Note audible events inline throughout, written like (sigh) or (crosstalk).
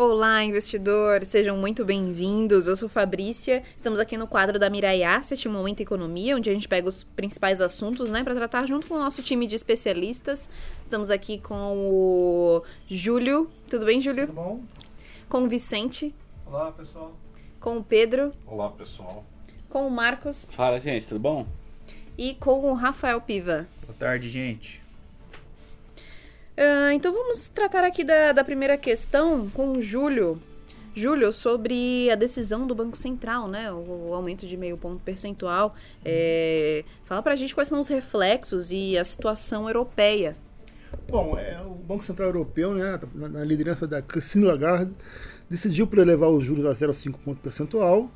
Olá, investidor! Sejam muito bem-vindos. Eu sou Fabrícia. Estamos aqui no quadro da Mirai Asset, Momento Economia, onde a gente pega os principais assuntos, né, para tratar junto com o nosso time de especialistas. Estamos aqui com o Júlio. Tudo bem, Júlio? Tudo bom? Com o Vicente. Olá, pessoal. Com o Pedro. Olá, pessoal. Com o Marcos. Fala, gente, tudo bom? E com o Rafael Piva. Boa tarde, gente. Uh, então vamos tratar aqui da, da primeira questão com o Júlio. Júlio, sobre a decisão do Banco Central, né? O, o aumento de meio ponto percentual. É, fala pra gente quais são os reflexos e a situação europeia. Bom, é, o Banco Central Europeu, né, na, na liderança da Christine Lagarde, decidiu por elevar os juros a 0,5 ponto percentual.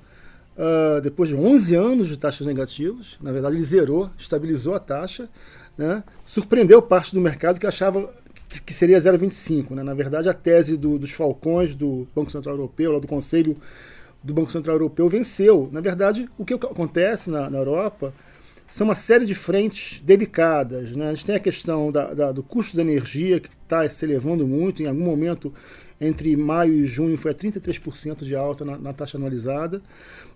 Uh, depois de 11 anos de taxas negativas, na verdade ele zerou, estabilizou a taxa, né, surpreendeu parte do mercado que achava que, seria 0,25. Né? Na verdade, a tese do, dos falcões do Banco Central Europeu, do Conselho do Banco Central Europeu, venceu. Na verdade, o que acontece na, na Europa são uma série de frentes delicadas. Né? A gente tem a questão da, da, do custo da energia, que está se elevando muito. Em algum momento, entre maio e junho, foi a 33% de alta na, na, taxa anualizada.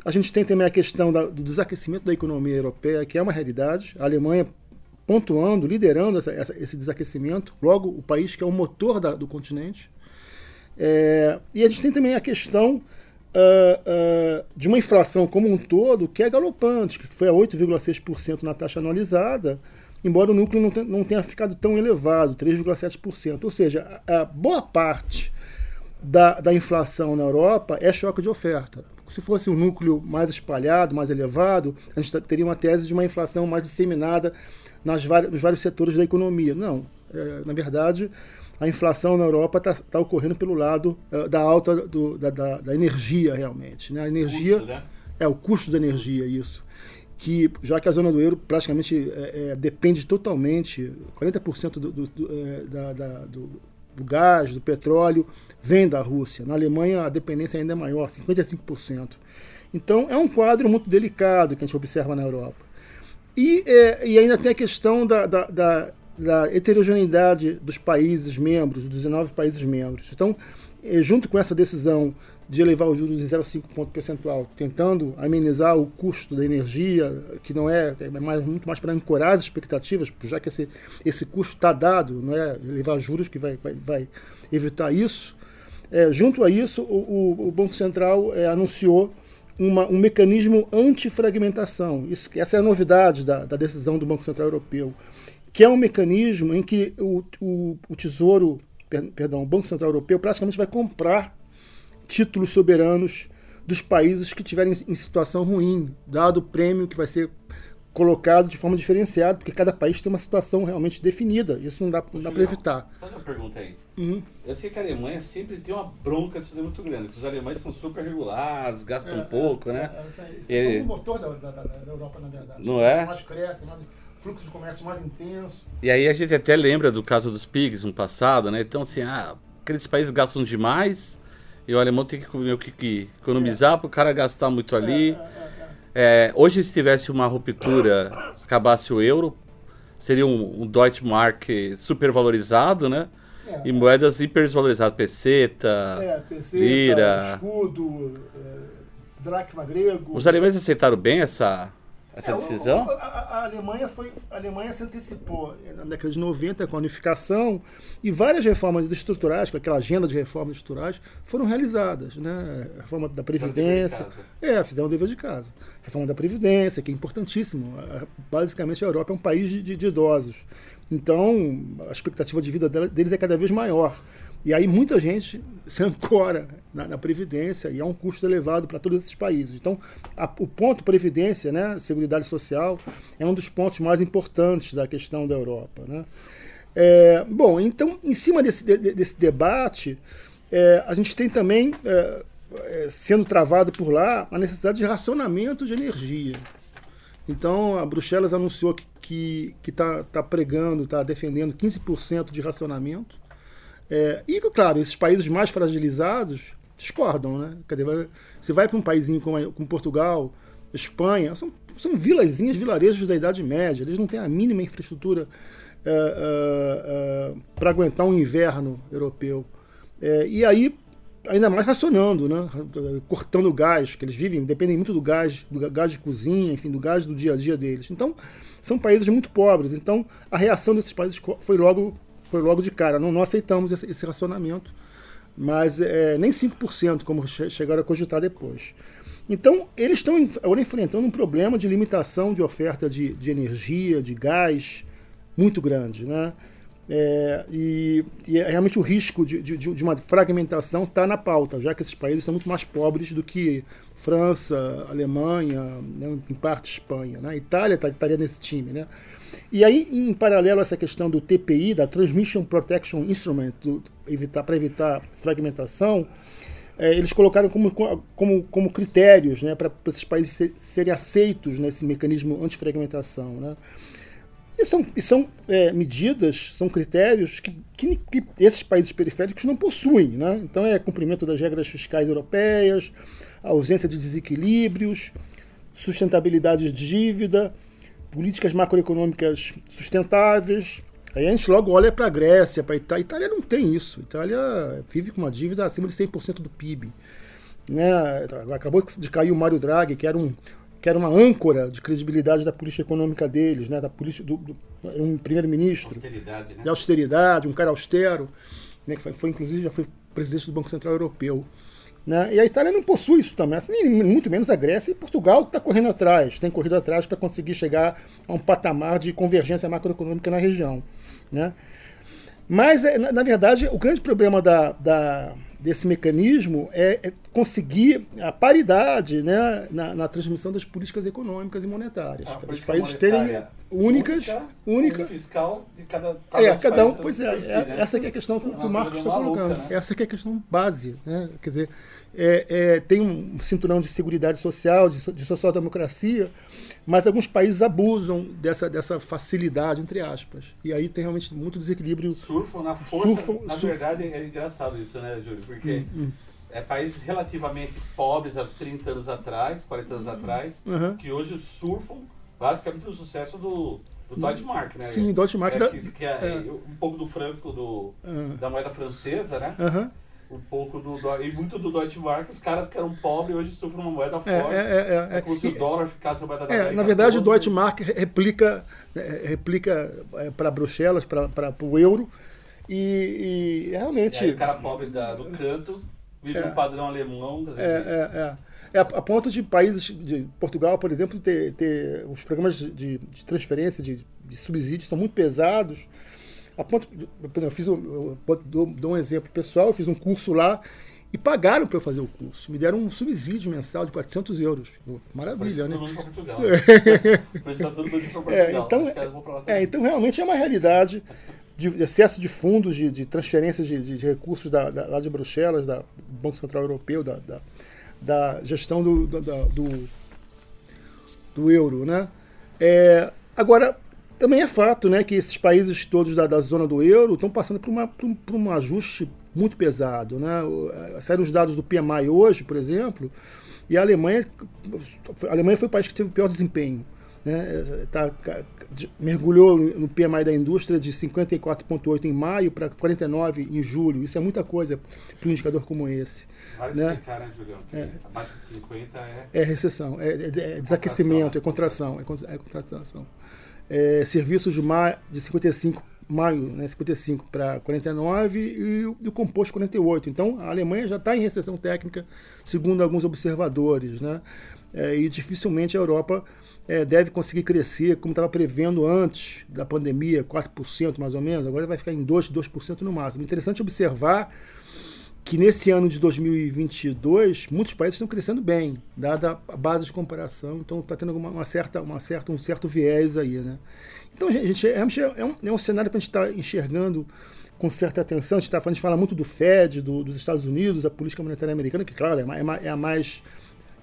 A gente tem também a questão da, do desaquecimento da economia europeia, que é uma realidade. A Alemanha pontuando, liderando essa, essa, esse desaquecimento, logo o país que é o motor da, do continente. É, e a gente tem também a questão uh, uh, de uma inflação como um todo que é galopante, que foi a 8,6% na taxa anualizada, embora o núcleo não, não tenha ficado tão elevado, 3,7%. Ou seja, a, a boa parte da, da inflação na Europa é choque de oferta. Se fosse um núcleo mais espalhado, mais elevado, a gente teria uma tese de uma inflação mais disseminada nas várias, nos vários setores da economia. Não. É, na verdade, a inflação na Europa está tá ocorrendo pelo lado uh, da alta do, da, da, da, energia, realmente. Né? A energia. Custo, né? É, o custo da energia, isso. Que, já que a zona do euro praticamente é, é, depende totalmente, 40% do, do, do, é, da, da, do, do gás, do petróleo, vem da Rússia. Na Alemanha, a dependência ainda é maior, 55%. Então, é um quadro muito delicado que a gente observa na Europa. E, é, e ainda tem a questão da, da, da, da, heterogeneidade dos países membros, dos 19 países membros. Então, é, junto com essa decisão de elevar os juros em 0,5 ponto percentual, tentando amenizar o custo da energia, que não é, é mais, muito mais para ancorar as expectativas, já que esse, esse custo está dado, não é elevar juros que vai, vai, vai evitar isso. É, junto a isso, o, o, o Banco Central é, anunciou uma, um mecanismo antifragmentação. Isso, essa é a novidade da, da, decisão do Banco Central Europeu, que é um mecanismo em que o, o, o Tesouro, perdão, o Banco Central Europeu praticamente vai comprar títulos soberanos dos países que estiverem em situação ruim, dado o prêmio que vai ser colocado de forma diferenciada, porque cada país tem uma situação realmente definida. Isso não dá, dá para evitar. Faz uma pergunta aí. Uhum. Eu sei que a Alemanha sempre tem uma bronca disso muito grande, porque os alemães são super regulados, gastam é, pouco, é, né? É, é, é, o motor da, da, da, Europa, na verdade. Não é? Mais cresce, mais fluxo de comércio mais intenso. E aí a gente até lembra do caso dos PIGs no passado, né? Então, assim, ah, aqueles países gastam demais e o alemão tem que, que, que economizar é. para o cara gastar muito ali. É, é, hoje, se tivesse uma ruptura, acabasse o euro, seria um, um Deutsche Mark supervalorizado, né? É, e moedas hipervalorizadas, peseta, é, peseta lira, escudo, é, dracma grego. Os alemães aceitaram bem essa essa é, decisão? a, a, Alemanha foi, a Alemanha se antecipou na década de 90 com a unificação e várias reformas estruturais, com aquela agenda de reformas estruturais, foram realizadas. Né? A reforma da Previdência. É, fizeram o dever de casa. Reforma da Previdência, que é importantíssimo. Basicamente, a Europa é um país de, de idosos. Então, a expectativa de vida deles é cada vez maior. E aí muita gente se ancora na, na Previdência e é um custo elevado para todos esses países. Então, a, o ponto Previdência, né, Seguridade Social, é um dos pontos mais importantes da questão da Europa. Né? É, bom, então, em cima desse, de, desse debate, é, a gente tem também, é, é, sendo travado por lá, a necessidade de racionamento de energia. Então, a Bruxelas anunciou que está tá pregando, está defendendo 15% de racionamento é, e, claro, esses países mais fragilizados discordam, né? Quer dizer, você vai para um paísinho como, como Portugal, Espanha, são, são vilazinhas, vilarejos da Idade Média, eles não têm a mínima infraestrutura é, é, é para aguentar um inverno europeu. É, e aí, ainda mais racionando, né? cortando o gás, que eles vivem, dependem muito do gás, do gás de cozinha, enfim, do gás do dia a dia deles. Então, são países muito pobres. Então, a reação desses países foi logo, foi logo de cara. Não, não aceitamos esse, esse racionamento, mas é, nem 5%, como chegaram a cogitar depois. Então, eles estão agora enfrentando um problema de limitação de oferta de, de energia, de gás, muito grande. Né? É, e, e, é realmente o risco de, de, de uma fragmentação está na pauta, já que esses países são muito mais pobres do que França, Alemanha, né, em parte Espanha. Né? Itália tá, estaria nesse time. Né? E aí, em paralelo a essa questão do TPI, da Transmission Protection Instrument, para evitar fragmentação, é, eles colocaram como, como, como critérios né, para esses países ser, serem aceitos nesse mecanismo antifragmentação. Né? E são, e são é, medidas, são critérios que, que, que, esses países periféricos não possuem. Né? Então, é cumprimento das regras fiscais europeias, ausência de desequilíbrios, sustentabilidade de dívida, políticas macroeconômicas sustentáveis. Aí a gente logo olha para a Grécia, para a Itália. A Itália não tem isso. Itália vive com uma dívida acima de 100% do PIB. Né? Acabou de cair o Mário Draghi, que era um que era uma âncora de credibilidade da política econômica deles, né, da política do, do um primeiro-ministro, austeridade, né? de austeridade, um cara austero, né, que foi, foi, inclusive já foi presidente do Banco Central Europeu. Né? E a Itália não possui isso também, assim, muito menos a Grécia e Portugal que está correndo atrás, tem corrido atrás para conseguir chegar a um patamar de convergência macroeconômica na região. Né? Mas, é, na, na verdade, o grande problema da, da desse mecanismo é, é, conseguir a paridade né, na, na, transmissão das políticas econômicas e monetárias. Os países terem únicas, única, única fiscal de cada, cada é, cada um, pois é, si, é né? essa é a questão que, que o Marcos está colocando. Né? Essa é a questão base, né? Quer dizer, é, é, tem um cinturão de seguridade social, de, de social-democracia, mas alguns países abusam dessa, dessa facilidade, entre aspas. E aí tem realmente muito desequilíbrio. Surfam na força. Surfam, na surfam. verdade, é engraçado isso, né, Júlio? Porque hum, hum. é países relativamente pobres há 30 anos atrás, 40 anos atrás, uhum. que hoje surfam basicamente o sucesso do, do Deutschmark, né? Sim, Deutschmark. É, da... que, que é, é, um pouco do franco do, uhum. da moeda francesa, né? Uhum um pouco do e muito do Deutsche Mark, os caras que eram pobres hoje sofrem uma moeda é, forte. É, é, é, é como se o dólar ficasse a moeda da é, Na verdade, o Deutsche Mark replica, replica para Bruxelas, para o euro, e, e realmente. E aí, o cara pobre da, do canto vive um padrão alemão. Dizer, é, é, é. É a, ponto de países de Portugal, por exemplo, ter, ter os programas de, de transferência de, de subsídios são muito pesados a ponto, eu fiz um, eu dou, dou um exemplo pessoal, eu fiz um curso lá e pagaram para eu fazer o curso. Me deram um subsídio mensal de 400 euros. Maravilha, né? (laughs) Portugal. é, então, é, então, realmente é uma realidade de excesso de fundos, de, de transferências de, de, de recursos da, da, lá de Bruxelas, da, do Banco Central Europeu, da, da, da gestão do, do, do, do euro. Né? É, agora, também é fato né, que esses países todos da, da zona do euro estão passando por, uma, por, por, um ajuste muito pesado. Né? Saíram os dados do PMI hoje, por exemplo, e a Alemanha, a Alemanha foi o país que teve o pior desempenho. Né? Tá, mergulhou no PMI da indústria de 54,8 em maio para 49 em julho. Isso é muita coisa para um indicador como esse. Vale né? explicar, né, Julião? É, abaixo de 50 é... É recessão, é, é, é desaquecimento, é contração. É contração é, serviços de, maio, de 55 maio, né, 55 para 49 e o, e o composto 48. Então a Alemanha já está em recessão técnica, segundo alguns observadores, né? É, e dificilmente a Europa é, deve conseguir crescer como estava prevendo antes da pandemia, 4% mais ou menos, agora vai ficar em 2%, 2% no máximo. Interessante observar que nesse ano de 2022 muitos países estão crescendo bem, dada a base de comparação, então está tendo uma, uma, certa, uma certa, um certo viés aí, né? Então, gente, é, é, um, é um cenário para a gente estar tá enxergando com certa atenção. A gente, tá, a gente fala muito do Fed, do, dos Estados Unidos, da política monetária americana, que, claro, é, é, é a mais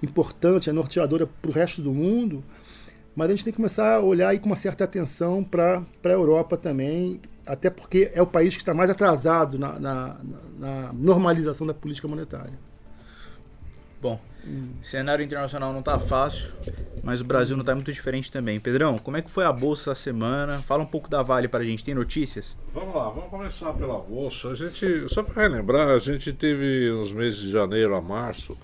importante, é norteadora para o resto do mundo, mas a gente tem que começar a olhar aí com uma certa atenção para a Europa também, até porque é o país que está mais atrasado na, na, na, normalização da política monetária. Bom, o cenário internacional não tá fácil, mas o Brasil não tá muito diferente também. Pedrão, como é que foi a bolsa essa semana? Fala um pouco da Vale pra gente. Tem notícias? Vamos lá, vamos começar pela bolsa. A gente, só para relembrar, a gente teve nos meses de janeiro a março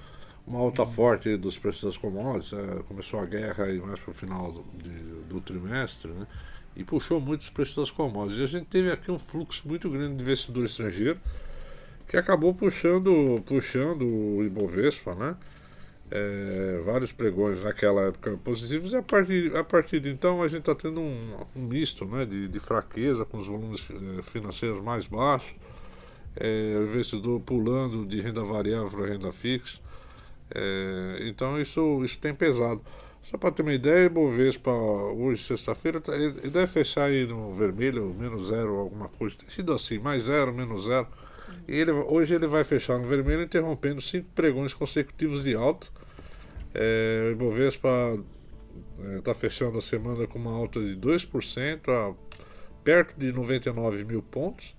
uma alta forte dos preços das commodities. É, começou a guerra aí mais para o final do, de, do trimestre, né? E puxou muito os preços das commodities. E a gente teve aqui um fluxo muito grande de investidor estrangeiro que acabou puxando, puxando o Ibovespa, né? É, vários pregões naquela época positivos e a partir, a partir de então a gente está tendo um, um, misto né, de, de, fraqueza com os volumes eh, financeiros mais baixos, é, o investidor pulando de renda variável para renda fixa. É, então isso, isso tem pesado. Só para ter uma ideia, Bovespa hoje, sexta-feira, tá, ele deve fechar aí no vermelho, menos zero, alguma coisa. Tem sido assim, mais zero, menos zero. E ele, hoje ele vai fechar no vermelho, interrompendo cinco pregões consecutivos de alta. É, o Ibovespa está é, fechando a semana com uma alta de 2%, a, perto de 99 mil pontos.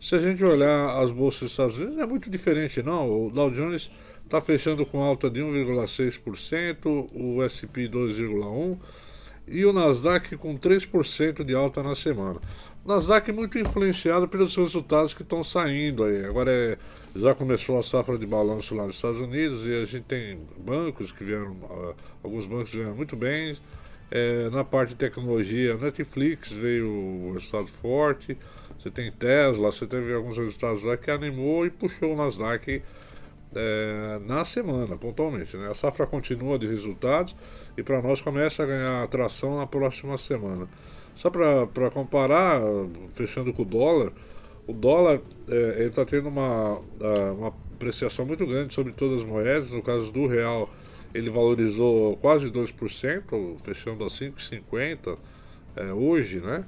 Se a gente olhar as bolsas dos Estados Unidos, não é muito diferente, não. O Dow Jones está fechando com alta de 1,6%, o SP 2,1% e o Nasdaq com 3% de alta na semana. O Nasdaq muito influenciado pelos resultados que estão saindo aí. Agora é, já começou a safra de balanço lá nos Estados Unidos e a gente tem bancos que vieram, ah, alguns bancos vieram muito bem. É, na parte de tecnologia, Netflix veio o resultado forte. Você tem Tesla, você teve alguns resultados lá que animou e puxou o Nasdaq é, na semana, pontualmente. Né? A safra continua de resultados e para nós começa a ganhar atração na próxima semana. Só para comparar, fechando com o dólar, o dólar é, está tendo uma, uma apreciação muito grande sobre todas as moedas. No caso do real, ele valorizou quase 2%, fechando a 5,50 é, hoje, né?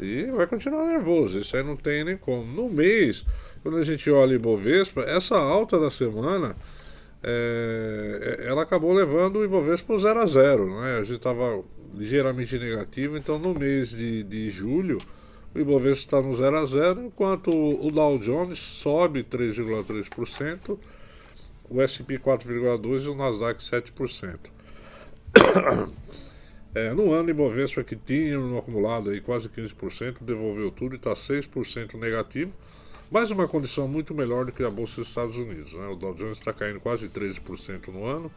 E vai continuar nervoso, isso aí não tem nem como. No mês, quando a gente olha Ibovespa, essa alta da semana, é, ela acabou levando o Ibovespa para 0 a 0, né? A gente estava ligeiramente negativo, então no mês de, de julho o Ibovespa está no 0 a 0, enquanto o Dow Jones sobe 3,3%, o S&P 4,2% e o Nasdaq 7%. (coughs) É, no ano, o Ibovespa que tinha acumulado aí quase 15%, devolveu tudo e está 6% negativo. Mais uma condição muito melhor do que a Bolsa dos Estados Unidos. Né? O Dow Jones está caindo quase 13% no ano,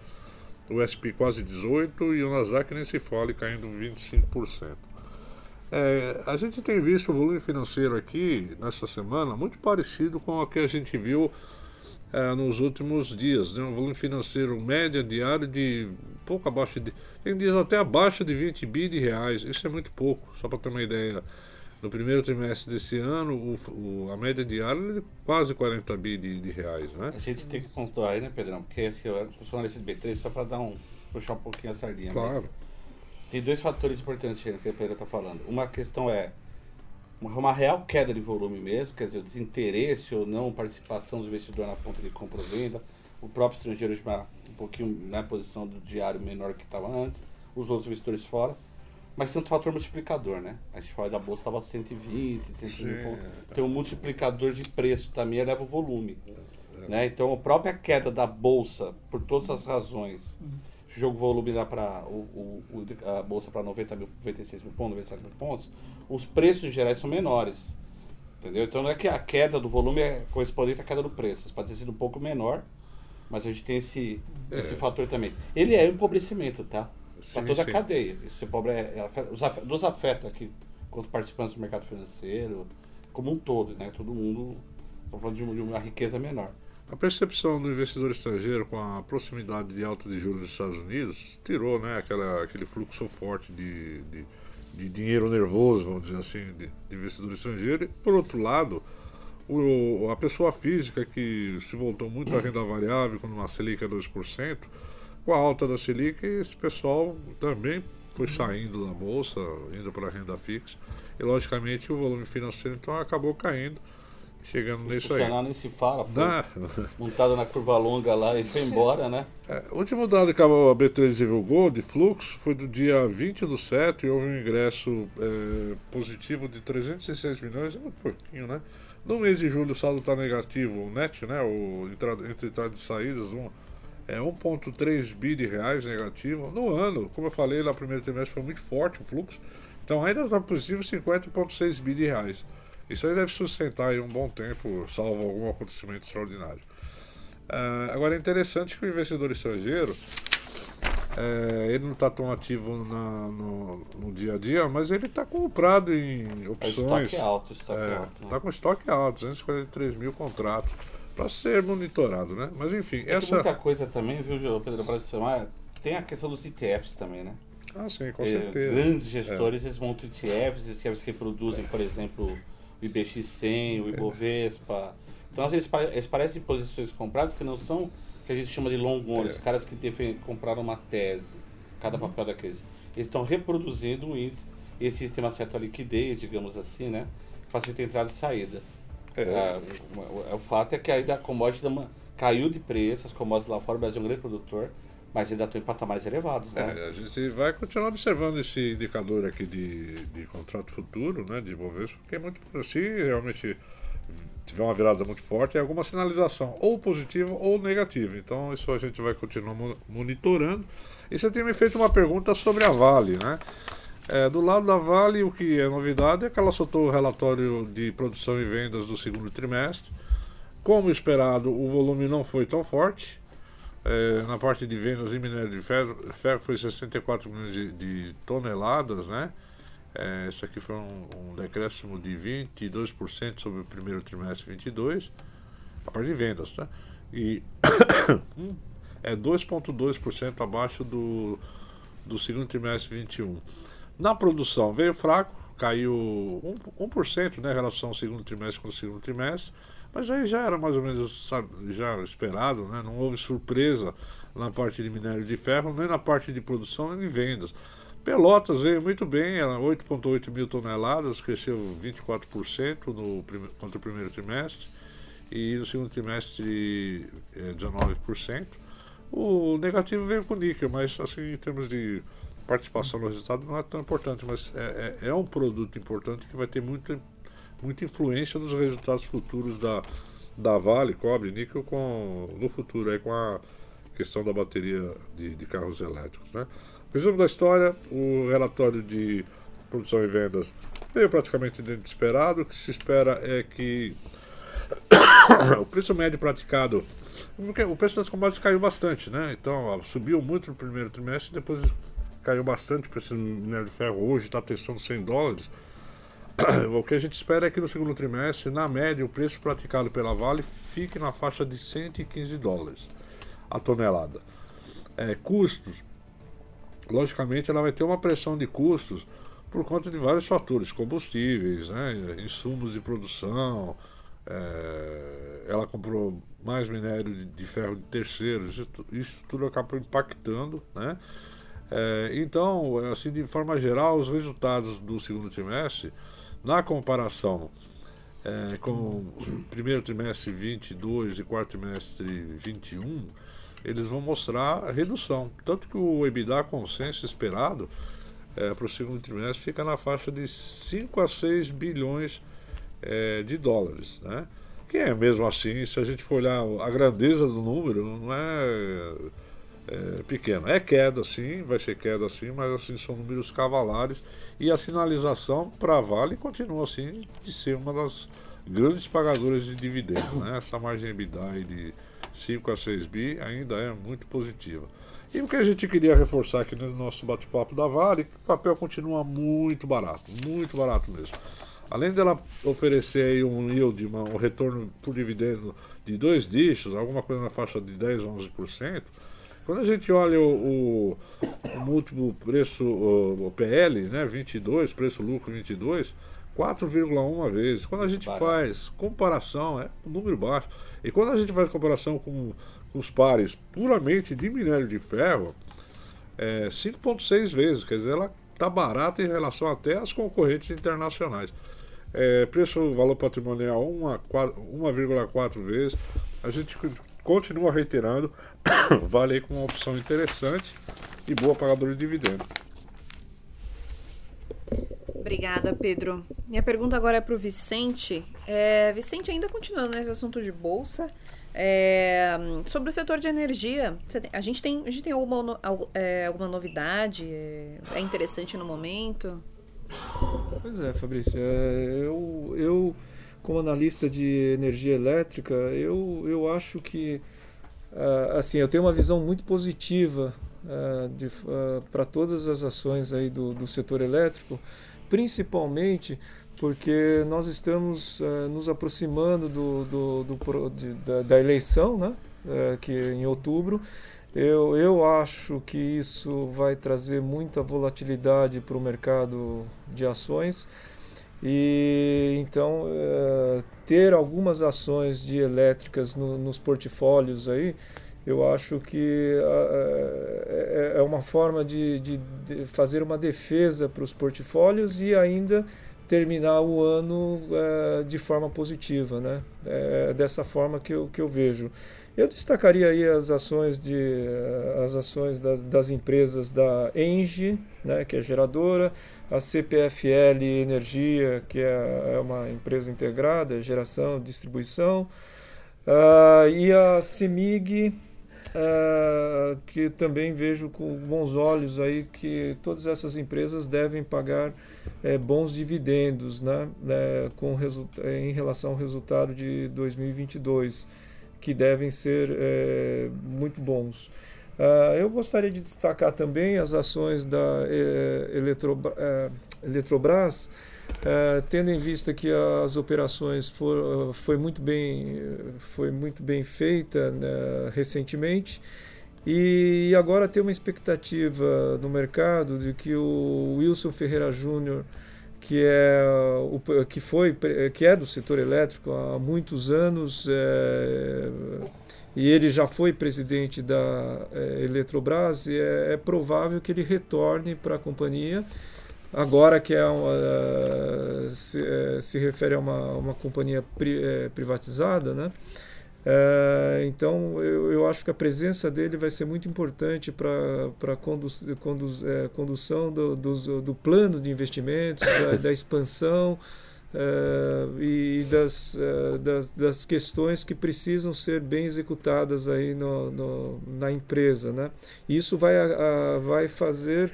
o SP quase 18% e o Nasdaq nem se fale caindo 25%. É, a gente tem visto o volume financeiro aqui nessa semana muito parecido com o que a gente viu é, nos últimos dias. Né? Um volume financeiro média diário de pouco abaixo de. Tem dias até abaixo de 20 bi de reais. Isso é muito pouco, só para ter uma ideia. No primeiro trimestre desse ano, o, o, a média diária é de quase 40 bi de, de, reais, né? A gente tem que pontuar aí, né, Pedrão? Porque esse eu analista de B3 só para dar um puxar um pouquinho a sardinha. Claro. tem dois fatores importantes aí que a Pedro está falando. Uma questão é uma real queda de volume mesmo, quer dizer, o desinteresse ou não participação do investidor na ponta de compra ou venda, o próprio estrangeiro já um pouquinho na posição do diário menor que estava antes, os outros investidores fora. Mas tem um fator multiplicador, né? A gente fala da bolsa estava 120, 120 pontos. Tem um multiplicador de preço também, eleva o volume. É. Né? Então, a própria queda da bolsa, por todas as razões, uhum. o jogo volume dá para a bolsa para 90 mil, 96 mil pontos, 97 mil pontos, os preços gerais são menores. Entendeu? Então não é que a queda do volume é correspondente à queda do preço. Pode ter sido um pouco menor, mas a gente tem esse, é. esse fator também. Ele é um empobrecimento, tá? Para toda sim. a cadeia. Isso é pobre é, afeta, os afeta, nos afeta aqui, quanto participantes do mercado financeiro, como um todo, né? Todo mundo está falando de uma, de uma riqueza menor. A percepção do investidor estrangeiro com a proximidade de alta de juros dos Estados Unidos tirou né, aquela, aquele fluxo forte de, de de dinheiro nervoso, vamos dizer assim, de, de investidor estrangeiro. E, por outro lado, o, a pessoa física que se voltou muito à renda variável, quando uma Selic é 2%, com a alta da Selic, esse pessoal também foi saindo da bolsa, indo para a renda fixa. E, logicamente, o volume financeiro então acabou caindo chegando o nisso aí. nem se fala, foi montado na curva longa lá e foi embora, né? É, o último dado que a B3 divulgou de fluxo foi do dia 20 do 7 e houve um ingresso é, positivo de 306 milhões, é muito pouquinho, né? No mês de julho o saldo está negativo, o net, né? O, entre entradas e saídas, um, é 1,3 bi de reais negativo. No ano, como eu falei, lá no primeiro trimestre foi muito forte o fluxo. Então ainda está positivo 50,6 bi de reais. Isso aí deve sustentar aí um bom tempo, salvo algum acontecimento extraordinário. Uh, agora é interessante que o investidor estrangeiro é, ele não está tão ativo na, no, no, dia a dia, mas ele está comprado em opções. Estoque alto, estoque é, alto. Está né? com estoque alto, 243 mil contratos para ser monitorado, né? Mas enfim, é essa. muita coisa também, viu, Pedro, para chamar. Tem a questão dos ETFs também, né? Ah, sim, com é, certeza. Grandes gestores, eles montam ETFs, ETFs que produzem, por exemplo, o IBX100, o Ibovespa. Então, eles, eles parecem posições compradas que não são que a gente chama de long only, é. os caras que defendem, compraram uma tese, cada papel daqueles. Eles estão reproduzindo o índice, esse uma certa liquidez, digamos assim, né? Facilita entrada e saída. É. Ah, o, fato é que ainda a commodity caiu de preço, as commodities lá fora, o Brasil é um grande produtor, mas ainda estão em patamares elevados. Né? É, a gente vai continuar observando esse indicador aqui de, de contrato futuro, né, de Bovespa, porque é muito, se realmente tiver uma virada muito forte, é alguma sinalização, ou positiva ou negativa. Então, isso a gente vai continuar monitorando. E você tinha me feito uma pergunta sobre a Vale, né? É, do lado da Vale, o que é novidade é que ela soltou o relatório de produção e vendas do segundo trimestre. Como esperado, o volume não foi tão forte. É, na parte de vendas em minério de ferro, ferro foi 64 milhões de, de toneladas, né? É, isso aqui foi um, um decréscimo de 22% sobre o primeiro trimestre 22, a parte de vendas, tá? E (coughs) é 2,2% abaixo do, do segundo trimestre 21. Na produção veio fraco, caiu 1%, 1% né, em relação ao segundo trimestre com o segundo trimestre, mas aí já era mais ou menos sabe, já esperado, né? não houve surpresa na parte de minério de ferro, nem na parte de produção, nem de vendas. Pelotas veio muito bem, 8,8 mil toneladas, cresceu 24% no, contra o primeiro trimestre e no segundo trimestre é, 19%. O negativo veio com o níquel, mas assim em termos de participação no resultado não é tão importante, mas é, é, é um produto importante que vai ter muita, muita influência nos resultados futuros da, da Vale, cobre, níquel com, no futuro aí com a questão da bateria de, de carros elétricos. Né? Resumo da história: o relatório de produção e vendas veio praticamente dentro do esperado. O que se espera é que (coughs) o preço médio praticado. O preço das commodities caiu bastante, né? Então, subiu muito no primeiro trimestre, depois caiu bastante o preço do minério de ferro. Hoje está testando 100 dólares. (clears throat) O que a gente espera é que no segundo trimestre, na média, o preço praticado pela Vale fique na faixa de 115 dólares a tonelada. É, custos logicamente ela vai ter uma pressão de custos por conta de vários fatores, combustíveis, né, insumos de produção, é, ela comprou mais minério de, de ferro de terceiros, isso, isso, tudo acaba impactando, né? É, então, assim, de forma geral, os resultados do segundo trimestre, na comparação é, com o primeiro trimestre 22 e quarto trimestre 21, eles vão mostrar redução. Tanto que o EBITDA consenso esperado é, para o segundo trimestre fica na faixa de 5 a 6 bilhões é, de dólares. Né? Que é mesmo assim, se a gente for olhar a grandeza do número, não é, é pequeno. É queda sim, vai ser queda sim, mas assim são números cavalares. E a sinalização para a Vale continua assim de ser uma das grandes pagadoras de dividendos. Né? Essa margem EBITDA de 5 a 6 bi, ainda é muito positiva. E o que a gente queria reforçar aqui no nosso bate-papo da Vale, que o papel continua muito barato, muito barato mesmo. Além dela oferecer um yield, uma, um retorno por dividendo de dois dígitos, alguma coisa na faixa de 10, 11%, quando a gente olha o, o, o múltiplo preço, o, o, PL, né, 22, preço lucro 22, 4,1 vezes. Quando a gente Barato. faz comparação, é um número baixo. E quando a gente faz comparação com, com os pares puramente de minério de ferro, é 5,6 vezes. Quer dizer, ela está barata em relação até às concorrentes internacionais. É, preço valor patrimonial 1,4 vezes. A gente continua reiterando, (coughs) vale aí com uma opção interessante e boa pagadora de dividendo. Obrigada, Pedro. Minha pergunta agora é para o Vicente. É, Vicente, ainda continuando nesse assunto de bolsa, É, sobre o setor de energia, tem, a gente tem, a gente tem alguma, é, alguma novidade? É, é interessante no momento? Pois é, Fabrício. É, eu, eu, como analista de energia elétrica, eu, eu acho que uh, assim, eu tenho uma visão muito positiva uh, uh, para todas as ações aí do, do setor elétrico, principalmente porque nós estamos nos aproximando do, do, do de, da, da, eleição, né? Que é em outubro. Eu, eu acho que isso vai trazer muita volatilidade para o mercado de ações. E então uh, ter algumas ações de elétricas no, nos portfólios aí, eu acho que é, é uma forma de, de, de fazer uma defesa para os portfólios e ainda terminar o ano é, de forma positiva, né? É dessa forma que eu, que eu vejo. Eu destacaria aí as ações de eh, as ações das, das empresas da Engie, né, que é geradora, a CPFL Energia, que é, é uma empresa integrada, geração, distribuição, uh, e a CEMIG, uh, que também vejo com bons olhos aí que todas essas empresas devem pagar é, bons dividendos né, né, com em relação ao resultado de 2022, que devem ser é, muito bons. Uh, eu gostaria de destacar também as ações da eh, Eletrobras, eh, Eletrobras Uh, tendo em vista que as operações for, foi muito bem foi muito bem feita né, recentemente e agora tem uma expectativa no mercado de que o Wilson Ferreira Júnior, que é o que foi que é do setor elétrico há muitos anos é, e ele já foi presidente da é, Eletrobras e é, é, provável que ele retorne para a companhia agora que é uma, se, é, se refere a uma, uma companhia pri, privatizada, né? Então, eu, eu acho que a presença dele vai ser muito importante para a condu, condu, condução do, do, do, plano de investimentos, da, da expansão é, e das, é, das, das, questões que precisam ser bem executadas aí no, no na empresa. Né? Isso vai, a, vai fazer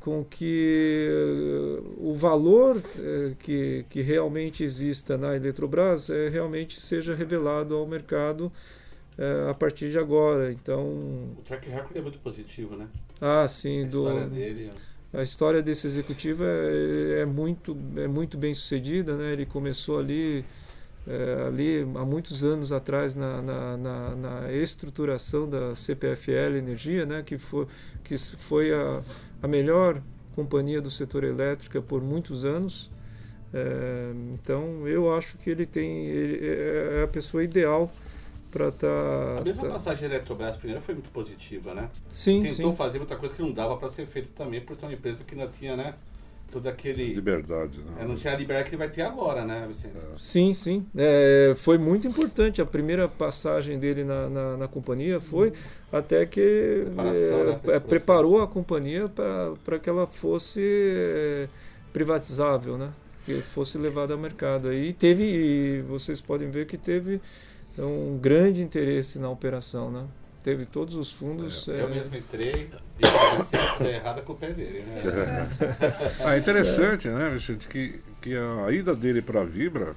com que uh, o valor uh, que, que realmente exista na Eletrobras uh, realmente seja revelado ao mercado a partir de agora. Então, o track record é muito positivo, né? Ah, sim. A do, história dele. A história desse executivo é, é, muito, é muito bem sucedida, né? Ele começou ali é, ali há muitos anos atrás na, na, na, na, estruturação da CPFL Energia, né, que foi, que foi a, a melhor companhia do setor elétrico por muitos anos. É, então eu acho que ele tem ele é, é a pessoa ideal para estar. Tá, a mesma tá... passagem da Eletrobras primeira foi muito positiva, né? Sim, Tentou sim. fazer outra coisa que não dava para ser feito também, por ser uma empresa que não tinha, né? todo aquele. Liberdade, né? É, não tinha a liberdade que ele vai ter agora, né, Vicente? É. Sim, sim. É, foi muito importante. A primeira passagem dele na, na, na companhia foi até que né, é, preparou a companhia para que ela fosse é, privatizável, né? Que fosse levada ao mercado. Aí teve, e vocês podem ver que teve um grande interesse na operação, né? teve todos os fundos. É, eu é... mesmo entrei, disse que errada com o pé dele, né? ah, é interessante, né, Vicente, que, que a ida dele para a Vibra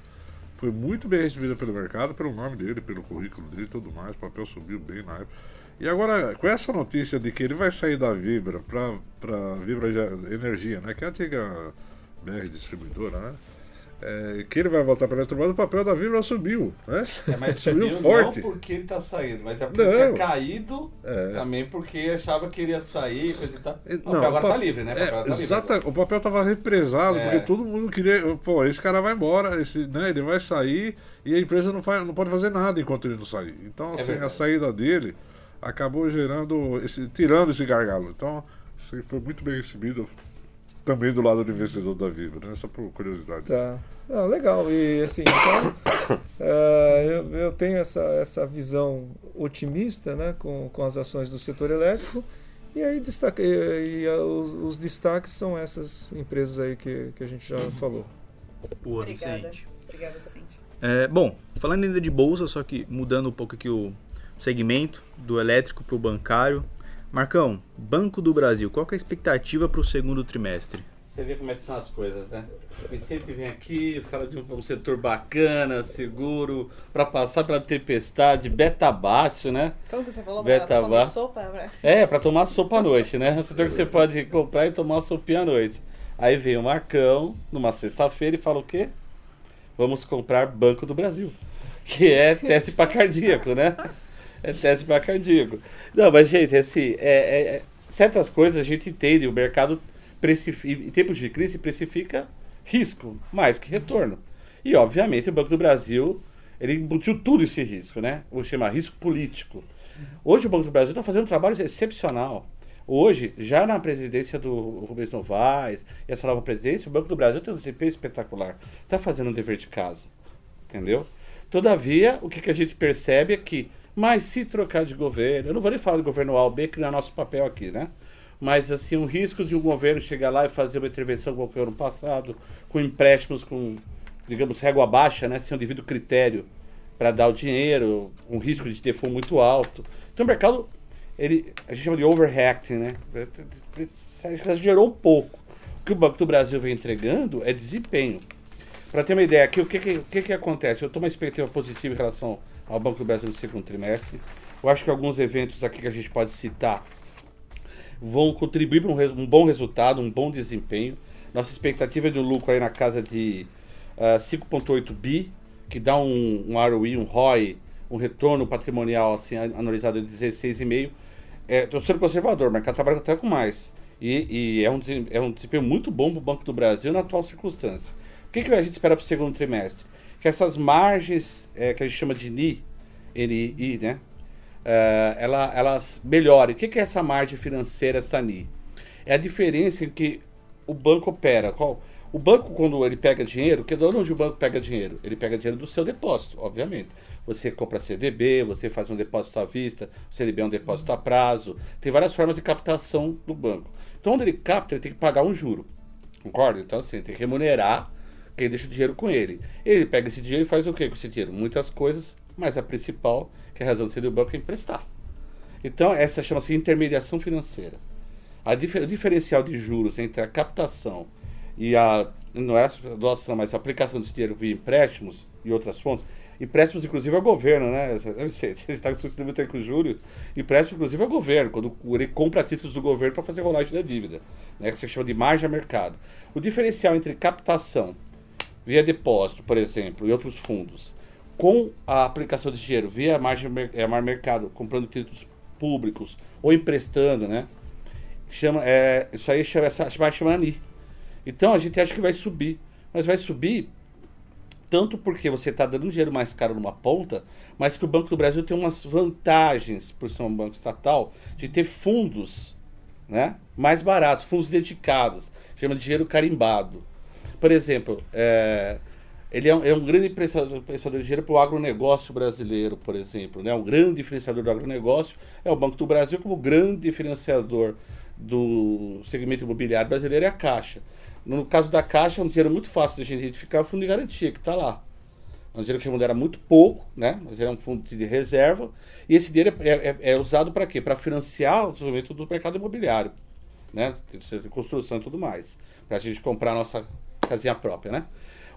foi muito bem recebida pelo mercado, pelo nome dele, pelo currículo dele e tudo mais. O papel subiu bem na época. E agora, com essa notícia de que ele vai sair da Vibra para Vibra Energia, né, que é a antiga BR distribuidora, né? É, que ele vai voltar para a Eletrobras, o papel da Vibra subiu. Né? É, mas subiu, subiu forte. Não porque ele está saindo, mas é porque não. tinha caído é. também porque achava que ele ia sair. Coisa e tal. Não, não, agora está livre, né? O papel, é, tá exata, livre. o papel estava represado, porque é. todo mundo queria. Pô, esse cara vai embora, esse, né, ele vai sair e a empresa não, faz, não pode fazer nada enquanto ele não sair. Então, é assim, a saída dele acabou gerando, esse, tirando esse gargalo. Então, isso foi muito bem recebido também do lado do investidor da Vibra, né? Só por curiosidade. Tá. Ah, legal. E assim, então, uh, (coughs) eu, eu, tenho essa, essa visão otimista né, com, com as ações do setor elétrico. E aí destaque, e, e os, os, destaques são essas empresas aí que, que a gente já falou. Boa, Obrigada. Vicente. Obrigada, Vicente. É, bom, falando ainda de bolsa, só que mudando um pouco aqui o segmento do elétrico para o bancário. Marcão, Banco do Brasil, qual que é a expectativa para o segundo trimestre? Você vê como é que são as coisas, né? O Vicente vem aqui, fala de um, um setor bacana, seguro, para passar pela tempestade, beta baixo, né? Como que você falou? Beta pra tomar sopa? Pra... É, para tomar sopa à noite, né? Um setor que você pode comprar e tomar uma sopinha à noite. Aí vem o Marcão, numa sexta-feira, e fala o quê? Vamos comprar Banco do Brasil. (laughs) Que é teste para cardíaco, né? (laughs) É teste para cardíaco. Não, mas, gente, assim, é, é- é- certas coisas a gente entende, o mercado precifica, em tempos de crise precifica risco mais que retorno. E, obviamente, o Banco do Brasil, ele embutiu tudo esse risco, né? Vou chamar risco político. Hoje o Banco do Brasil está fazendo um trabalho excepcional. Hoje, já na presidência do Rubens Novaes, e essa nova presidência, o Banco do Brasil tem um desempenho espetacular. Está fazendo um dever de casa. Entendeu? Todavia, o que, que a gente percebe é que, mas se trocar de governo, eu não vou nem falar do governo A ou B, que não é nosso papel aqui, né? Mas, assim, o risco de um governo chegar lá e fazer uma intervenção foi ano passado, com empréstimos com, digamos, régua baixa, né? Sem o devido critério para dar o dinheiro, um risco de default muito alto. Então, o mercado, ele, a gente chama de overreacting, né? Exagerou um pouco. O que o Banco do Brasil vem entregando é desempenho. Para ter uma ideia aqui, o que, que, o que, que acontece? Eu estou uma expectativa positiva em relação ao Banco do Brasil no segundo trimestre. Eu acho que alguns eventos aqui que a gente pode citar vão contribuir para um, um bom resultado, um bom desempenho. Nossa expectativa é de um lucro aí na casa de ah, 5,8 bi, que dá um, um ROI, um ROI, um retorno patrimonial assim, anualizado de 16,5. Estou sendo conservador, o mercado trabalha até com mais. E, e é, um, é um desempenho muito bom para o Banco do Brasil na atual circunstância. O que, que a gente espera para o segundo trimestre? Que essas margens eh, que a gente chama de NI, NI, né? eh, ela, elas melhorem. O que, que é essa margem financeira, essa NI? É a diferença em que o banco opera. Qual? O banco, quando ele pega dinheiro, que de onde o banco pega dinheiro? Ele pega dinheiro do seu depósito, obviamente. Você compra CDB, você faz um depósito à vista, o CDB é um depósito a prazo. Tem várias formas de captação do banco. Então, onde ele capta, ele tem que pagar um juro. Concorda? Então, assim, tem que remunerar quem deixa o dinheiro com ele. Ele pega esse dinheiro e faz o que com esse dinheiro? Muitas coisas, mas a principal, que é a razão de ser do banco, é emprestar. Então, essa chama-se intermediação financeira. A difer- o diferencial de juros entre a captação e a não é a doação, mas a aplicação desse dinheiro via empréstimos e outras fontes, empréstimos inclusive ao governo, né? Você está substituindo até com o Júlio, empréstimo inclusive ao governo, quando ele compra títulos do governo para fazer rolagem da dívida, né? Que se chama de margem a mercado. O diferencial entre captação via depósito, por exemplo, e outros fundos, com a aplicação de dinheiro via margem eh, mar mercado, comprando títulos públicos ou emprestando, né? Chama, é, isso aí chama, essa chama ANI. Então a gente acha que vai subir, mas vai subir tanto porque você está dando um dinheiro mais caro numa ponta, mas que o Banco do Brasil tem umas vantagens, por ser um banco estatal, de ter fundos né, mais baratos, fundos dedicados, chama de dinheiro carimbado. Por exemplo, é, ele é um, é um grande prestador de dinheiro para o agronegócio brasileiro, por exemplo. Né? Um grande diferenciador do agronegócio é o Banco do Brasil, como grande diferenciador do segmento imobiliário brasileiro é a Caixa. No caso da Caixa, é um dinheiro muito fácil de a gente identificar, é o fundo de garantia, que está lá. É um dinheiro que remunera muito pouco, né? mas ele é um fundo de reserva. E esse dinheiro é, é- é usado para quê? Para financiar o desenvolvimento do mercado imobiliário, né? construção e tudo mais. Para a gente comprar nossa casinha própria. Né?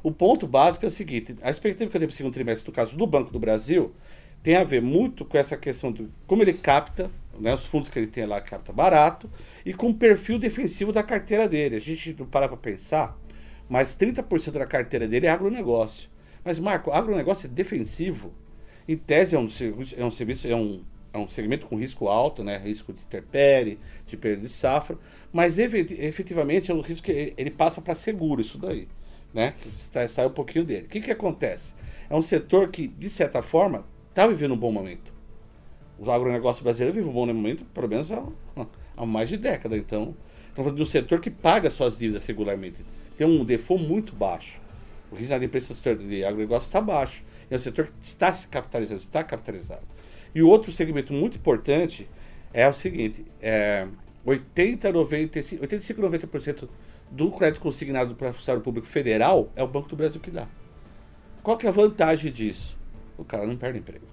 O ponto básico é o seguinte: a expectativa que eu tenho para o segundo trimestre, no caso do Banco do Brasil, tem a ver muito com essa questão de como ele capta, né, os fundos que ele tem lá capta barato, e com o perfil defensivo da carteira dele. A gente não para para pensar, mas 30% da carteira dele é agronegócio. Mas, Marco, agronegócio é defensivo. Em tese, é um, é um serviço, é um, é um segmento com risco alto, né? risco de interpere, de perda de safra, mas efet- efetivamente é um risco que ele, passa para seguro, isso daí. Né? Sai, um pouquinho dele. O que, que acontece? É um setor que, de certa forma, está vivendo um bom momento. O agronegócio brasileiro vive um bom momento, pelo menos há, há mais de década. Então, estamos falando de um setor que paga suas dívidas regularmente. Tem um default muito baixo. O risco de empresa do setor de agronegócio está baixo. É um setor que está se capitalizando, está capitalizado. E outro segmento muito importante é o seguinte: é 80, 95, 85, 90% do crédito consignado para o funcionário público federal é o Banco do Brasil que dá. qual que é a vantagem disso? O cara não perde emprego.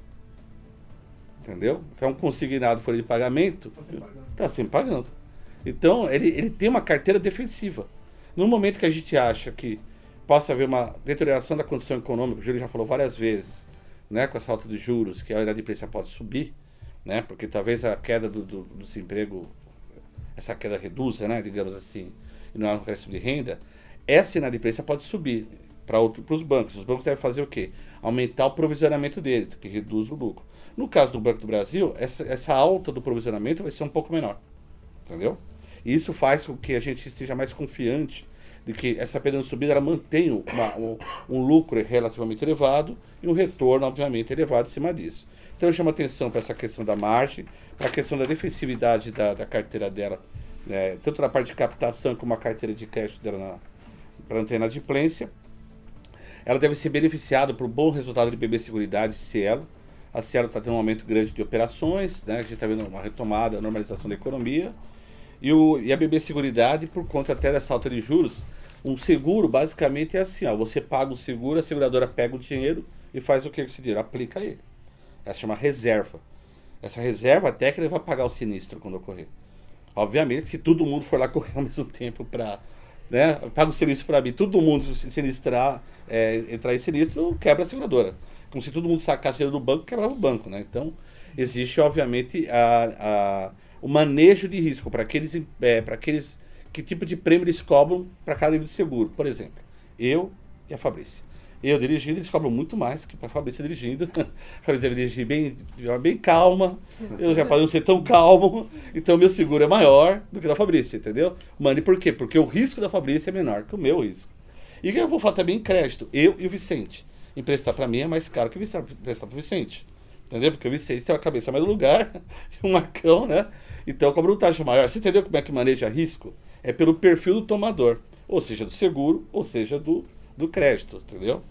Entendeu? Então, consignado folha de pagamento, está sempre pagando. Então, ele, ele tem uma carteira defensiva. No momento que a gente acha que possa haver uma deterioração da condição econômica, o Júlio já falou várias vezes, né, com essa alta de juros, que a inadimplência pode subir, né, porque talvez a queda do, do, do desemprego, essa queda reduza, né, digamos assim, e não há um crescimento de renda, essa inadimplência pode subir para os bancos. Os bancos devem fazer o quê? Aumentar o provisionamento deles, que reduz o lucro. No caso do Banco do Brasil, essa, essa alta do provisionamento vai ser um pouco menor. Entendeu? E isso faz com que a gente esteja mais confiante de que essa pedra subida ela mantém uma, um, um, lucro relativamente elevado e um retorno, obviamente, elevado em cima disso. Então eu chamo atenção para essa questão da margem, para a questão da defensividade da, da carteira dela, né, tanto na parte de captação como a carteira de crédito dela para não ter inadimplência. Ela deve ser beneficiada por um bom resultado de BB Seguridade Cielo. A Cielo está tendo um aumento grande de operações, né, a gente está vendo uma retomada, normalização da economia. E, o, e a BB Seguridade, por conta até dessa alta de juros, um seguro basicamente é assim, ó, você paga o seguro, a seguradora pega o dinheiro e faz o que com esse dinheiro? Aplica ele. Essa chama reserva. Essa reserva técnica vai pagar o sinistro quando ocorrer. Obviamente, se todo mundo for lá correr ao (laughs) mesmo tempo para. Né, paga o sinistro para mim, todo mundo sinistrar, é, entrar em sinistro, quebra a seguradora. Como se todo mundo sacasse dinheiro do banco, quebrava o banco. Né? Então, existe, obviamente, a, a o manejo de risco para aqueles, é, para aqueles que tipo de prêmio eles cobram para cada nível de seguro. Por exemplo, eu e a Fabrícia. Eu dirigindo, eles cobram muito mais que para a Fabrícia dirigindo. (laughs) A Fabrícia deve dirigir bem, bem calma. Eu já para não ser tão calmo. Então, meu seguro é maior do que da Fabrícia, entendeu? Mano, por quê? Porque o risco da Fabrícia é menor que o meu risco. E eu vou falar também em crédito. Eu e o Vicente. Emprestar para mim é mais caro que emprestar para o Vicente. Entendeu? Porque o Vicente tem uma cabeça mais no lugar, (laughs) um Marcão, né? Então cobra um taxa maior. Você entendeu como é que maneja risco? É pelo perfil do tomador, ou seja, do seguro, ou seja, do, do crédito, entendeu?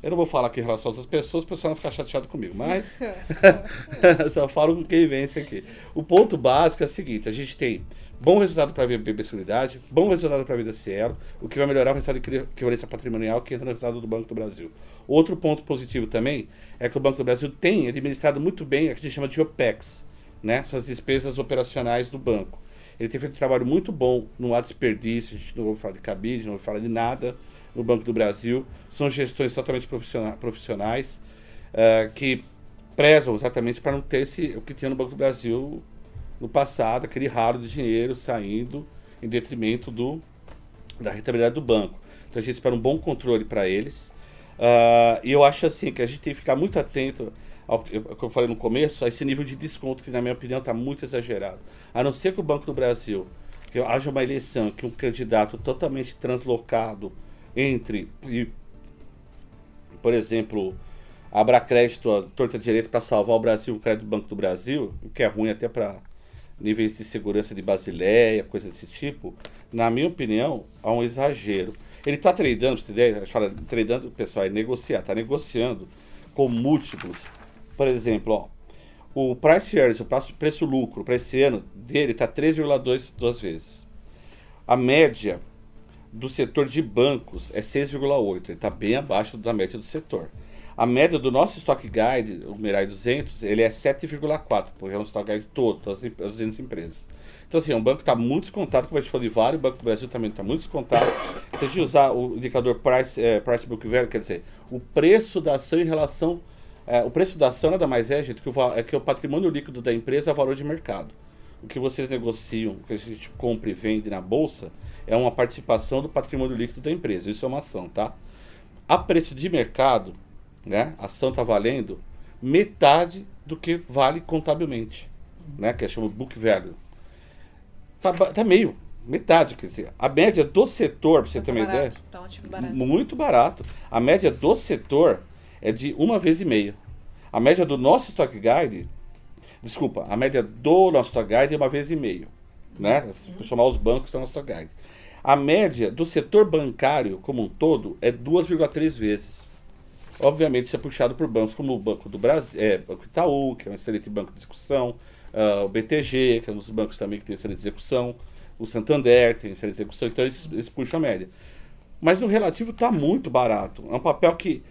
Eu não vou falar aqui em relação a essas pessoas, o pessoal não ficar chateado comigo, mas (laughs) (laughs) só falo com quem vence aqui. O ponto básico é o seguinte: a gente tem bom resultado para a BB Seguridade, bom resultado para a Vida Cielo, o que vai melhorar o resultado de equivalência patrimonial que entra no resultado do Banco do Brasil. Outro ponto positivo também é que o Banco do Brasil tem administrado muito bem o que a gente chama de OPEX, né? São as despesas operacionais do banco. Ele tem feito um trabalho muito bom, não há desperdício, a gente não ouve falar de cabide, não ouve falar de nada no Banco do Brasil. São gestões totalmente profissionais uh, que prezam exatamente para não ter esse, o que tinha no Banco do Brasil no passado, aquele raro de dinheiro saindo em detrimento do, da rentabilidade do banco. Então a gente espera um bom controle para eles. Uh, e eu acho assim que a gente tem que ficar muito atento ao que eu falei no começo, a esse nível de desconto que, na minha opinião, está muito exagerado. A não ser que o Banco do Brasil, que haja uma eleição, que um candidato totalmente translocado entre, e, por exemplo, abra crédito, torta direito para salvar o Brasil, o crédito do Banco do Brasil, o que é ruim até para níveis de segurança de Basileia, coisa desse tipo, na minha opinião, há um exagero. Ele está tradando, você ideia? A gente fala tradando, pessoal, é negociar, está negociando com múltiplos por exemplo, ó, o price earnings, o preço-lucro para esse ano dele está 3,2 vezes. A média do setor de bancos é 6,8, ele está bem abaixo da média do setor. A média do nosso Stock Guide, o Mirai 200, ele é 7,4, porque é um Stock Guide todo, das 200 empresas. Então, assim, é um banco está muito descontado, como a gente falou de vários, o Banco do Brasil também está muito descontado. Se a gente usar o indicador Price, é, price Book Value, quer dizer, o preço da ação em relação é, o preço da ação nada mais é, gente, que o, é que o patrimônio líquido da empresa é valor de mercado. O que vocês negociam, o que a gente compra e vende na bolsa, é uma participação do patrimônio líquido da empresa. Isso é uma ação, tá? A preço de mercado, né, a ação está valendo metade do que vale contabilmente, né, que é chamado book value. Tá, tá meio, metade, quer dizer, a média do setor, para você ter uma barato, ideia, tá ativo barato. muito barato. A média do setor é de uma vez e meia. A média do nosso Stock Guide, desculpa, a média do nosso Stock Guide é uma vez e meio, né? Por somar os bancos do nosso Guide. A média do setor bancário como um todo é 2,3 vezes. Obviamente, isso é puxado por bancos como o Banco do Brasil, é, Banco Itaú, que é um excelente banco de execução, uh, o BTG, que é um dos bancos também que tem excelente execução, o Santander tem excelente execução, então eles, eles puxam a média. Mas no relativo está muito barato. É um papel que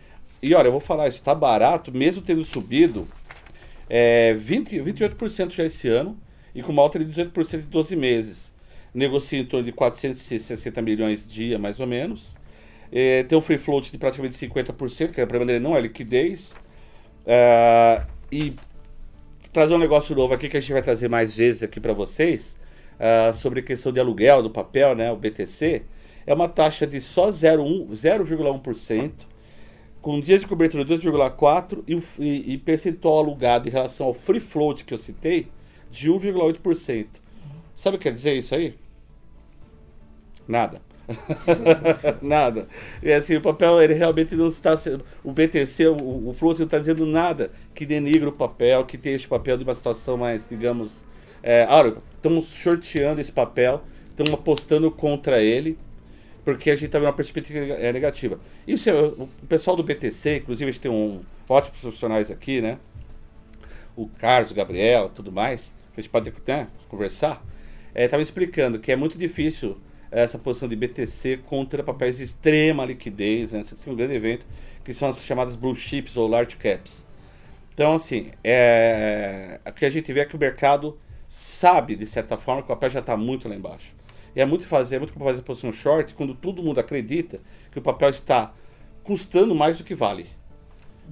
E olha, eu vou falar, isso está barato, mesmo tendo subido é, 20, 28% já esse ano e com uma alta de 18% em 12 meses. Negocia em torno de 460 milhões dia, mais ou menos. É, tem um free float de praticamente 50%, que a problema dele não é liquidez. É, e trazer um negócio novo aqui que a gente vai trazer mais vezes aqui para vocês, uh, sobre questão de aluguel do papel, né, o BTC, é uma taxa de só 0,1%, com dias de cobertura de 2,4% e, e, e percentual alugado em relação ao free float que eu citei, de 1,8%. Sabe o que quer dizer isso aí? Nada. (laughs) nada. E assim, o papel, ele realmente não está sendo. O BTC, o, o Float não está dizendo nada que denigre o papel, que tem este papel de uma situação mais, digamos. É, ah, estamos shorteando esse papel, estamos apostando contra ele, porque a gente está vendo uma perspectiva é, negativa. Isso é, o pessoal do BTC, inclusive a gente tem um ótimos profissionais aqui, né? O Carlos, o Gabriel, tudo mais, que a gente pode né, conversar. Estava é, explicando que é muito difícil essa posição de BTC contra papéis de extrema liquidez, né? Isso é um grande evento, que são as chamadas blue chips ou large caps. Então, assim, é... o que a gente vê é que o mercado sabe, de certa forma, que o papel já está muito lá embaixo. E é muito fazer, é muito como fazer posição short quando todo mundo acredita que o papel está custando mais do que vale.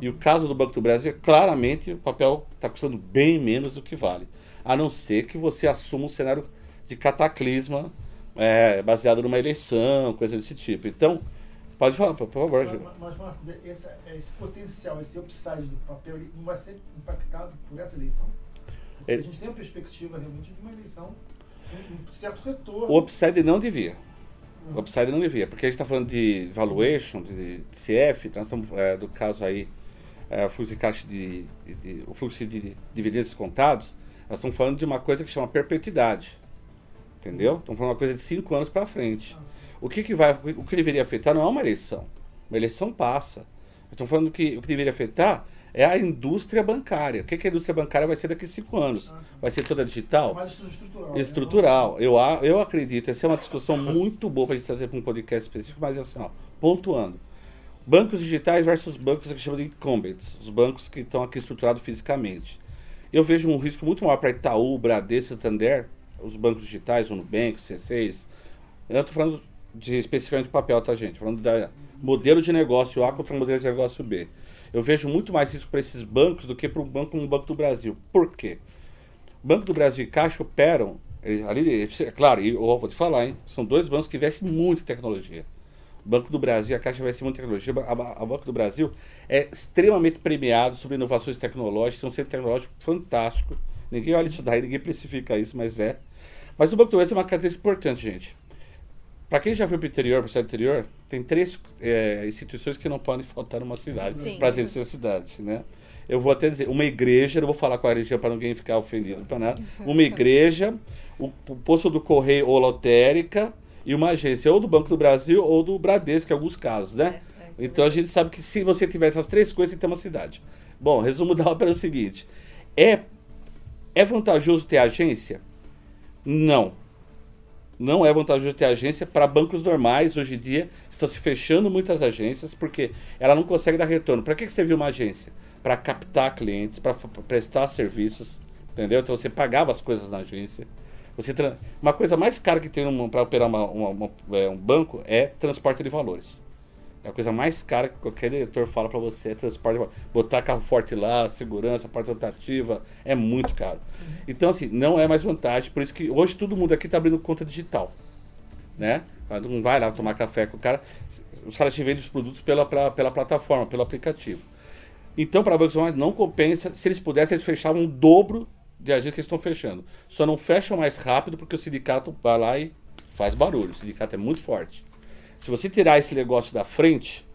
E o caso do Banco do Brasil, claramente, o papel está custando bem menos do que vale. A não ser que você assuma um cenário de cataclisma é, baseado numa eleição, coisa desse tipo. Então, pode falar, por favor. Mas, mas Marcos, esse, esse, potencial, esse upside do papel, ele não vai ser impactado por essa eleição? Porque ele, a gente tem a perspectiva realmente de uma eleição, um, um certo retorno. O upside não devia. Uhum. O upside não devia, porque a gente está falando de valuation, de, de CF, nós estamos, é, do caso aí, é, o fluxo de caixa de, de, de, o fluxo de dividendos contados, nós estamos falando de uma coisa que chama perpetuidade. Entendeu? Estamos falando uma coisa de cinco anos para frente. O que, que vai, o que deveria afetar não é uma eleição. Uma eleição passa. Estamos falando que o que deveria afetar é a indústria bancária. O que, que a indústria bancária vai ser daqui a cinco anos? Vai ser toda digital? Mais estrutural. Né? Estrutural. Eu, eu acredito. Essa é uma discussão muito boa para a gente trazer para um podcast específico, mas assim, ó, pontuando. Bancos digitais versus bancos que chamam de incumbents, os bancos que estão aqui estruturados fisicamente. Eu vejo um risco muito maior para Itaú, Bradesco, Santander, os bancos digitais, o Nubank, o C6. Eu estou falando de especificamente de papel, tá, gente? Falando da modelo de negócio A contra modelo de negócio B. Eu vejo muito mais isso para esses bancos do que para um banco como o Banco do Brasil. Por quê? Banco do Brasil e Caixa operam, ali, é claro, e eu vou te falar, hein? São dois bancos que investem muito em tecnologia. Banco do Brasil a Caixa investem muito tecnologia. O Banco do Brasil é extremamente premiado sobre inovações tecnológicas, tem um centro tecnológico fantástico. Ninguém olha isso daí, ninguém precifica isso, mas é. Mas o Banco do Oeste é uma característica importante, gente. Para quem já foi para o interior, para o cidade interior, tem três é, instituições que não podem (laughs) faltar numa cidade, para ser cidade, né? Eu vou até dizer, uma igreja, não vou falar qual a religião para ninguém ficar ofendido para nada. Uma igreja, o, o posto do correio ou lotérica e uma agência, ou do Banco do Brasil ou do Bradesco, em alguns casos, né? É, é então a gente sabe que se você tiver essas três coisas, tem que ter uma cidade. Bom, resumo (laughs) da ópera é o seguinte: é, é vantajoso ter agência? Não. Não é vantajoso ter agência para bancos normais. Hoje em dia estão se fechando muitas agências porque ela não consegue dar retorno. Para que, você viu uma agência? Para captar clientes, para prestar serviços, entendeu? Então você pagava as coisas na agência. Você Uma coisa mais cara que tem para operar uma, uma, uma, é, um banco é transporte de valores. A coisa mais cara que qualquer diretor fala para você é transporte. Botar carro forte lá, segurança, parte rotativa, é muito caro. Então, assim, não é mais vantagem. Por isso que hoje todo mundo aqui está abrindo conta digital. Né? Não vai lá tomar café com o cara. Os caras te vendem os produtos pela, pra, pela plataforma, pelo aplicativo. Então, para bancos não compensa. Se eles pudessem, eles fechavam o dobro de agências que estão fechando. Só não fecham mais rápido porque o sindicato vai lá e faz barulho. O sindicato é muito forte. Se você tirar esse negócio da frente,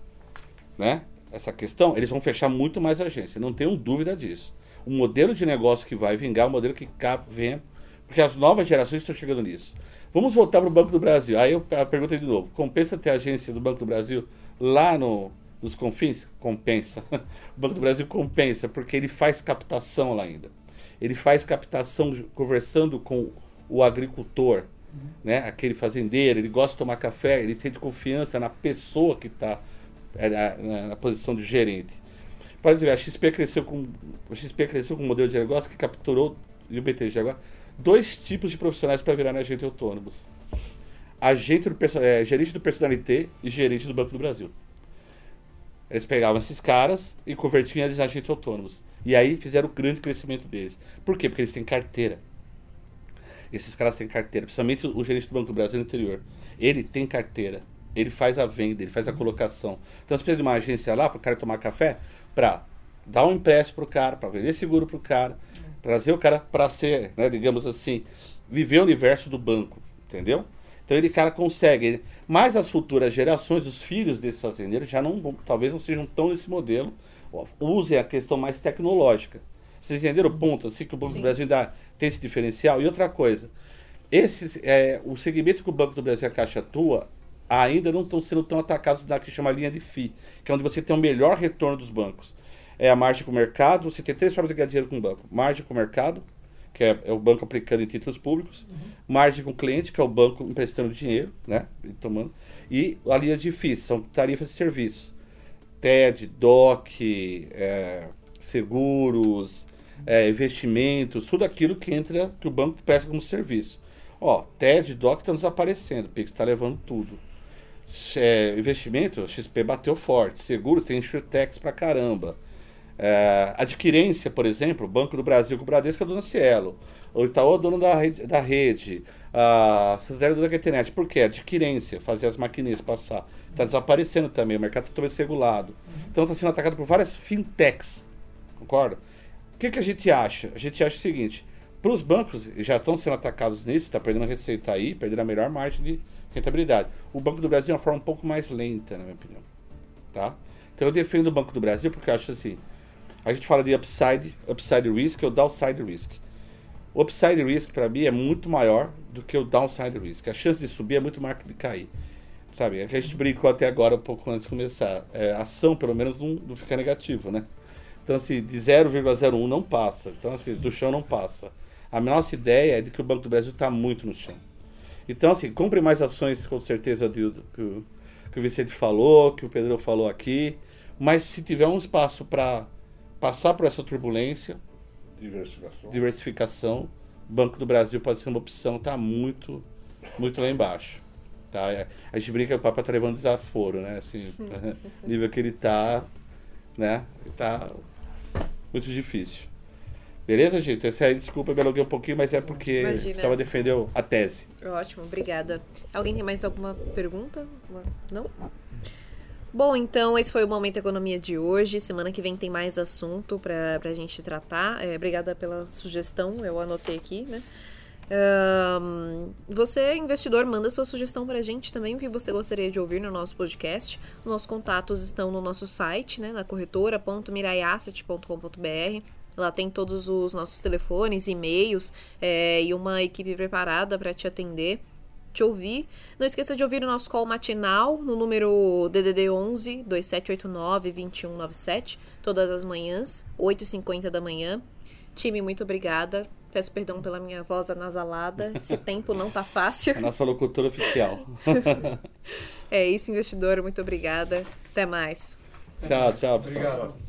né? Essa questão, eles vão fechar muito mais agência. Não tenho dúvida disso. O modelo de negócio que vai vingar, o modelo que vem, porque as novas gerações estão chegando nisso. Vamos voltar para o Banco do Brasil. Aí eu pergunto de novo: compensa ter agência do Banco do Brasil lá no, nos confins? Compensa. (laughs) o Banco do Brasil compensa, porque ele faz captação lá ainda. Ele faz captação conversando com o agricultor, né? Aquele fazendeiro, ele gosta de tomar café, ele sente confiança na pessoa que está é, na, na- posição de gerente. Por exemplo, a XP cresceu com a XP cresceu com um modelo de negócio que capturou e o BTG agora dois tipos de profissionais para virar agentes autônomos. Agente do, é, gerente do personalité e gerente do Banco do Brasil. Eles pegavam esses caras e convertiam eles em agentes autônomos. E aí fizeram o grande crescimento deles. Por quê? Porque eles têm carteira. Esses caras têm carteira, principalmente o gerente do Banco do Brasil interior. Ele tem carteira. Ele faz a venda, ele faz a colocação. Então você precisa de uma agência lá para o cara tomar café, para dar um empréstimo para o cara, para vender seguro para o cara, trazer o cara para ser, né, digamos assim, viver o universo do banco, entendeu? Então ele cara consegue. Mas as futuras gerações, os filhos desses fazendeiros já não talvez não sejam tão nesse modelo, usem a questão mais tecnológica. Vocês entenderam o ponto? Assim que o Banco Sim. do Brasil ainda tem esse diferencial. E outra coisa, esses, é, o segmento que o Banco do Brasil e a Caixa atua ainda não estão sendo tão atacados na que chama linha de FI, que é onde você tem o melhor retorno dos bancos. É a margem com o mercado, você tem três formas de ganhar dinheiro com o banco. Margem com o mercado, que é, é o banco aplicando em títulos públicos. Margem com o cliente, que é o banco emprestando dinheiro, né? E tomando. E a linha de FIIs, são tarifas de serviços. TED, DOC, é, seguros, é, investimentos, tudo aquilo que entra, que o banco presta como serviço. Ó, TED, DOC estão desaparecendo, o Pix está levando tudo. É, investimento, XP bateu forte. Seguros, tem Insurtex pra caramba. É, adquirência, por exemplo, Banco do Brasil com o Bradesco é dono Cielo. O Itaú é dono da rede. Da rede. A Santander é dono da internet. Por quê? Adquirência, fazer as maquininhas passar. Está desaparecendo também, o mercado está talvez regulado. Então está sendo atacado por várias fintechs. Concorda? O que, que a gente acha? A gente acha o seguinte: para os bancos, já estão sendo atacados nisso, está perdendo a receita aí, perdendo a melhor margem de rentabilidade. O Banco do Brasil é uma forma um pouco mais lenta, na minha opinião. Tá? Então eu defendo o Banco do Brasil porque eu acho assim: a gente fala de upside, upside risk ou downside risk. O upside risk para mim é muito maior do que o downside risk. A chance de subir é muito maior que de cair. Sabe? É que a gente brincou até agora, um pouco antes de começar. É, ação, pelo menos, não, não fica negativa, né? Então, assim, de 0,01 não passa. Então, assim, do chão não passa. A nossa ideia é de que o Banco do Brasil está muito no chão. Então, assim, compre mais ações, com certeza, do, que, o, que o Vicente falou, que o Pedro falou aqui. Mas se tiver um espaço para passar por essa turbulência, Diversificação. diversificação, o Banco do Brasil pode ser uma opção, tá muito, muito lá embaixo. Tá? É, A gente brinca que o Papa tá levando desaforo, né? Assim, (laughs) nível que ele tá, né? Ele tá muito difícil. Beleza, gente? Essa aí, desculpa, me alonguei um pouquinho, mas é porque Imagina. precisava defender a tese. Ótimo, obrigada. Alguém tem mais alguma pergunta? Não? Bom, então esse foi o Momento Economia de hoje. Semana que vem tem mais assunto pra, pra gente tratar. É, obrigada pela sugestão, eu anotei aqui, né? Ahn, você, investidor, manda sua sugestão pra gente também, o que você gostaria de ouvir no nosso podcast. Os nossos contatos estão no nosso site, né? Na corretora.miraiasset.com.br. Lá tem todos os nossos telefones, e-mails é, e uma equipe preparada para te atender, te ouvir. Não esqueça de ouvir o nosso call matinal no número DDD 11 2789 2197, todas as manhãs, 8h50 da manhã. Time, muito obrigada. Peço perdão pela minha voz anasalada. Esse tempo não tá fácil. A nossa locutora oficial. (laughs) É isso, investidor. Muito obrigada. Até mais. tchau, tchau, pessoal. Obrigado.